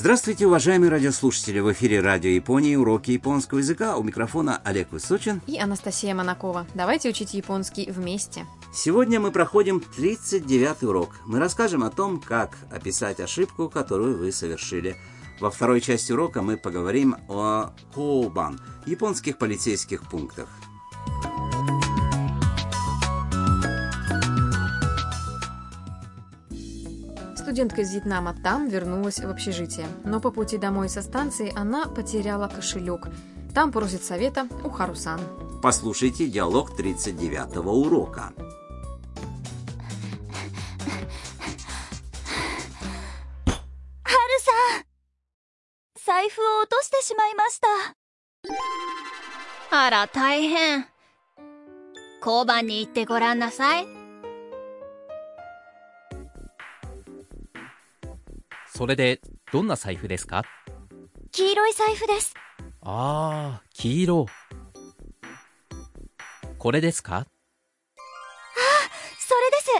Здравствуйте, уважаемые радиослушатели! В эфире Радио Японии уроки японского языка. У микрофона Олег Высочин. И Анастасия Монакова. Давайте учить японский вместе. Сегодня мы проходим 39 урок. Мы расскажем о том, как описать ошибку, которую вы совершили. Во второй части урока мы поговорим о коубан, японских полицейских пунктах. Студентка из Вьетнама там вернулась в общежитие. Но по пути домой со станции она потеряла кошелек. Там просит совета у Харусан. Послушайте диалог 39 урока. 財布を落としてしまいましたあら大変交番に行ってごらんなさい それでどんな財布ですか黄色い財布ですああ黄色これですかそれです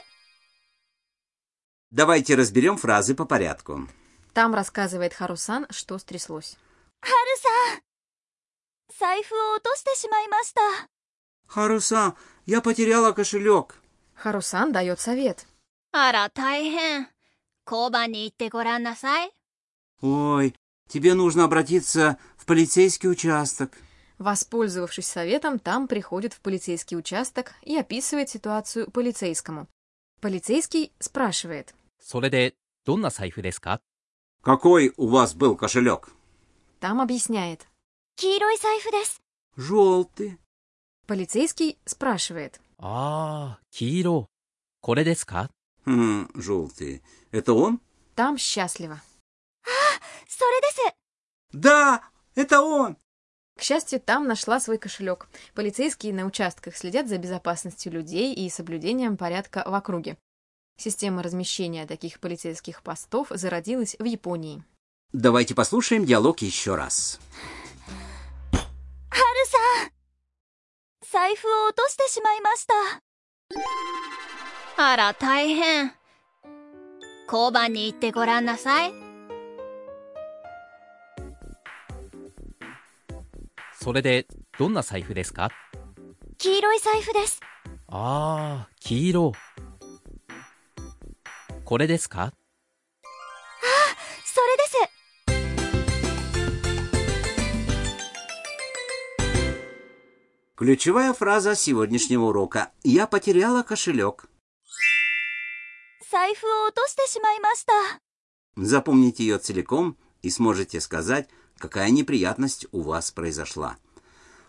Давайте разберем фразы по порядку. Там рассказывает Харусан, что стряслось. ハルさん財布を落としてしまいました Харусан, я потеряла кошелек. Харусан дает совет. あら大変 交番に行ってごらんなさい Ой, тебе нужно обратиться в полицейский участок. Воспользовавшись советом, там приходит в полицейский участок и описывает ситуацию полицейскому. Полицейский спрашивает. それでどんな財布ですか Какой у вас был кошелек? Там объясняет. 黄色い財布です Желтый. Полицейский спрашивает. ああ黄色これですか Хм, желтые. Это он? Там счастливо. А, соридесе! Да, это он! К счастью, там нашла свой кошелек. Полицейские на участках следят за безопасностью людей и соблюдением порядка в округе. Система размещения таких полицейских постов зародилась в Японии. Давайте послушаем диалог еще раз. Харусан! Сайфу отоште шимаймашта. 財布を落としてしまいましたあら大変交番に行ってごらんなさいそれでどんな財布ですか黄色い財布ですああ黄色これですかそれです Ключевая фраза сегодняшнего урока. Я потеряла кошелек. 財布を落としてしまいました Запомните ее целиком и сможете сказать, какая неприятность у вас произошла.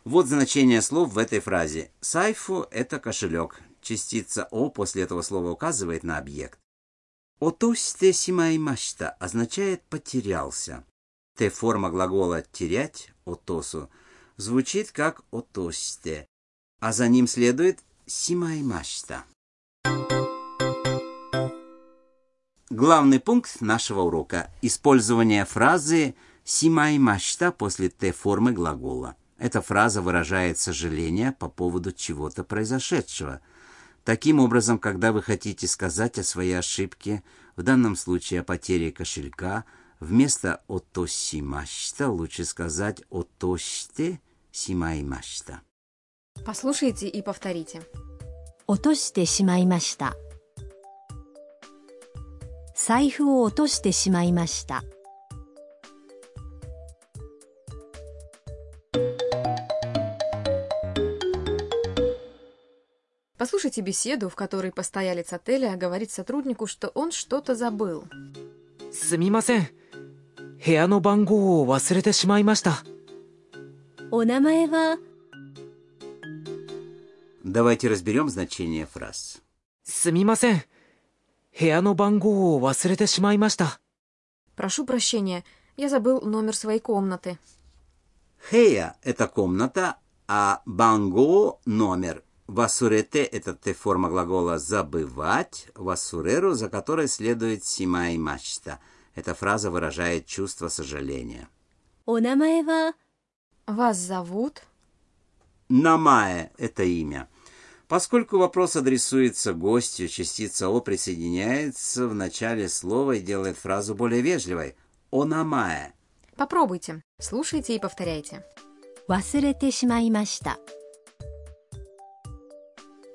Вот значение слов в этой фразе. Сайфу – это кошелек. Частица «о» после этого слова указывает на объект. «Отосте симаймашта» означает «потерялся». Т-форма глагола «терять» – «отосу» звучит как «отосте», а за ним следует «симаймашта». главный пункт нашего урока – использование фразы «симай мачта» после «т-формы» глагола. Эта фраза выражает сожаление по поводу чего-то произошедшего. Таким образом, когда вы хотите сказать о своей ошибке, в данном случае о потере кошелька, вместо «отосимашта» лучше сказать «отоште симаймашта». Послушайте и повторите. «Отоште симаймашта» 財布を落としてしまいました Послушайте беседу, в которой постоялец отеля говорит сотруднику, что он что-то забыл. すみません部屋の番号を忘れてしまいましたお名前は Давайте разберем значение фраз. すみません 部屋の番号を忘れてしまいました Прошу прощения, я забыл номер своей комнаты. Хея – это комната, а банго – номер. Васурете – это Т-форма глагола «забывать», васуреру, за которой следует симай мачта. Эта фраза выражает чувство сожаления. お名前は Вас зовут? Намае – это имя. Поскольку вопрос адресуется гостю, частица «о» присоединяется в начале слова и делает фразу более вежливой. ономае. Попробуйте. Слушайте и повторяйте. 忘れてしまいました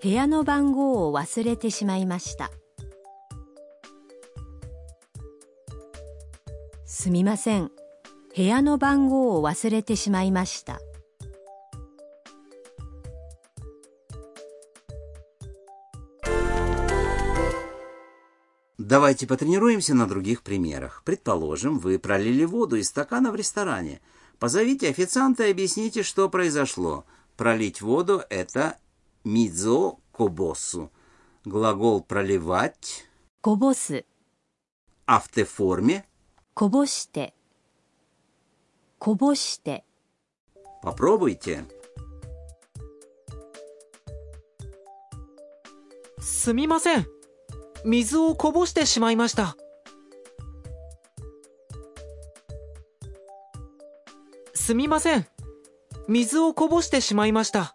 部屋の番号を忘れてしまいましたすみません部屋の番号を忘れてしまいました Давайте потренируемся на других примерах. Предположим, вы пролили воду из стакана в ресторане. Позовите официанта и объясните, что произошло. Пролить воду – это мидзо кобосу. Глагол проливать, こぼす а в Т-форме こぼしてこぼして попробуйте. すみません 水をこぼしてしまいましたすみません水をこぼしてしまいました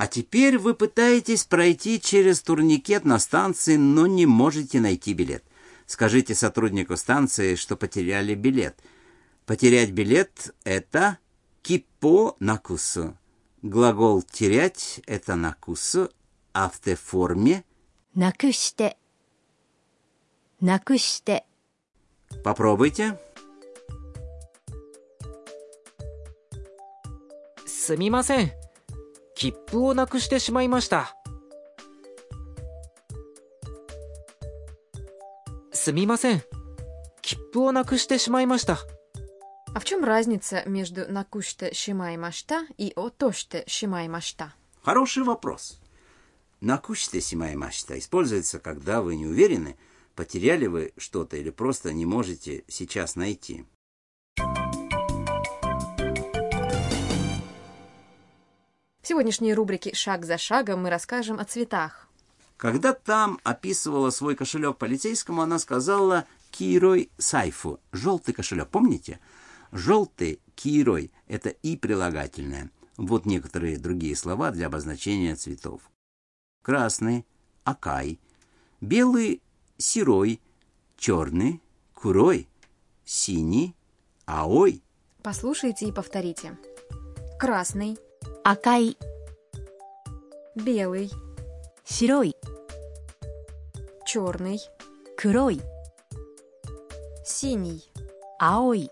А теперь вы пытаетесь пройти через турникет на станции, но не можете найти билет. Скажите сотруднику станции, что потеряли билет. Потерять билет – это кипо накусу. Глагол «терять» – это накусу, а в Т-форме なくしてなくして попробуйте. すみません切符をなくしてしまいましたすみません切符をなくしてしまいました А в чем разница между накуште шимай машта и отоште шимай машта? Хороший вопрос. Накуште симаймашта используется, когда вы не уверены, потеряли вы что-то или просто не можете сейчас найти. В сегодняшней рубрике «Шаг за шагом» мы расскажем о цветах. Когда там описывала свой кошелек полицейскому, она сказала «кирой сайфу» – желтый кошелек. Помните? Желтый «кирой» – это и прилагательное. Вот некоторые другие слова для обозначения цветов Красный – акай, белый – серой, черный – курой, синий – аой. Послушайте и повторите. Красный, 赤い белый, 白い черный, 黒い синий. 青い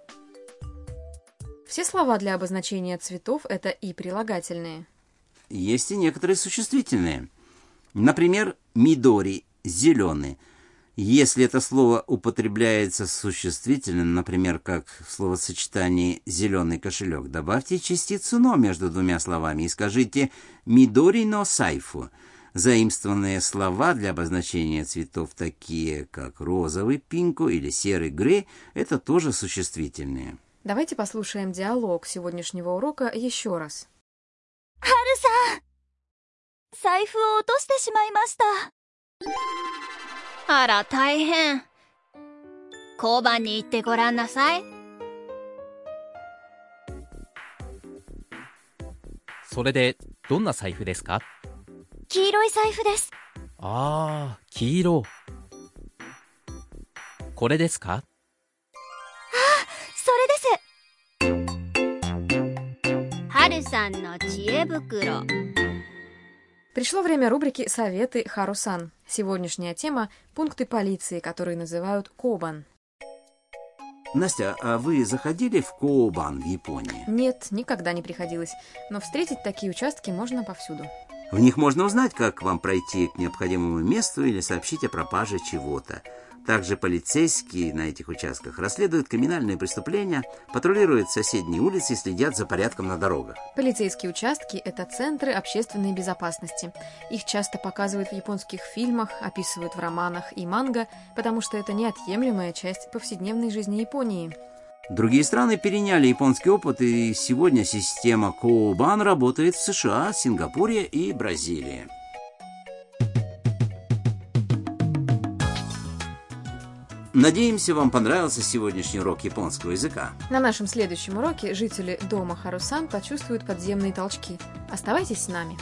Все слова для обозначения цветов – это и прилагательные. Есть и некоторые существительные. Например, «мидори» — «зеленый». Если это слово употребляется существительным, например, как в словосочетании «зеленый кошелек», добавьте частицу «но» между двумя словами и скажите «мидори но сайфу». Заимствованные слова для обозначения цветов, такие как розовый пинку или серый грей, это тоже существительные. Давайте послушаем диалог сегодняшнего урока еще раз. Харусан! 財布を落としてしまいました。あら大変。交番に行ってごらんなさい。それで、どんな財布ですか？黄色い財布です。ああ、黄色。これですか？それです。はるさんの知恵袋 Пришло время рубрики «Советы Харусан». Сегодняшняя тема – пункты полиции, которые называют Кобан. Настя, а вы заходили в Кообан в Японии? Нет, никогда не приходилось, но встретить такие участки можно повсюду. В них можно узнать, как вам пройти к необходимому месту или сообщить о пропаже чего-то. Также полицейские на этих участках расследуют криминальные преступления, патрулируют соседние улицы и следят за порядком на дорогах. Полицейские участки – это центры общественной безопасности. Их часто показывают в японских фильмах, описывают в романах и манго, потому что это неотъемлемая часть повседневной жизни Японии. Другие страны переняли японский опыт, и сегодня система Кообан работает в США, Сингапуре и Бразилии. Надеемся, вам понравился сегодняшний урок японского языка. На нашем следующем уроке жители дома Харусан почувствуют подземные толчки. Оставайтесь с нами.